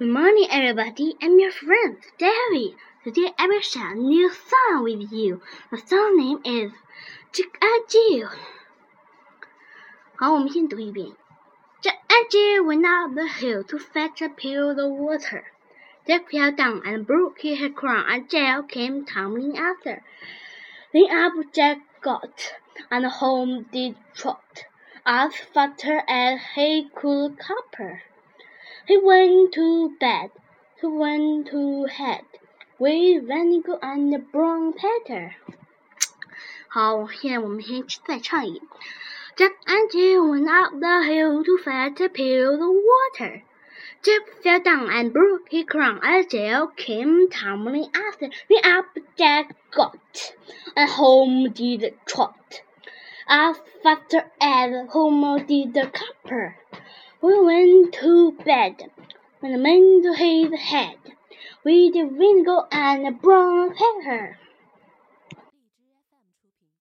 Good morning, everybody. I'm your friend, David. Today I will share a new song with you. The song name is Jack and Jill. 好，我们先读一遍。Jack and Jill went up the hill to fetch a pail of water. Jack fell down and broke his crown, and Jill came tumbling after. Then up Jack got, and home did trot, as faster as he could caper. He went to bed, he went to bed, with vinegar and brown paper. 好，现在我们先再唱一遍。Jack and Jill went up the hill to fetch a pail of water. Jack fell down and broke his crown, and Jill came tumbling after. Then up Jack got, and home did trot, as faster as home did the copper. We went to bed when the man his head with vinegar and brown pepper.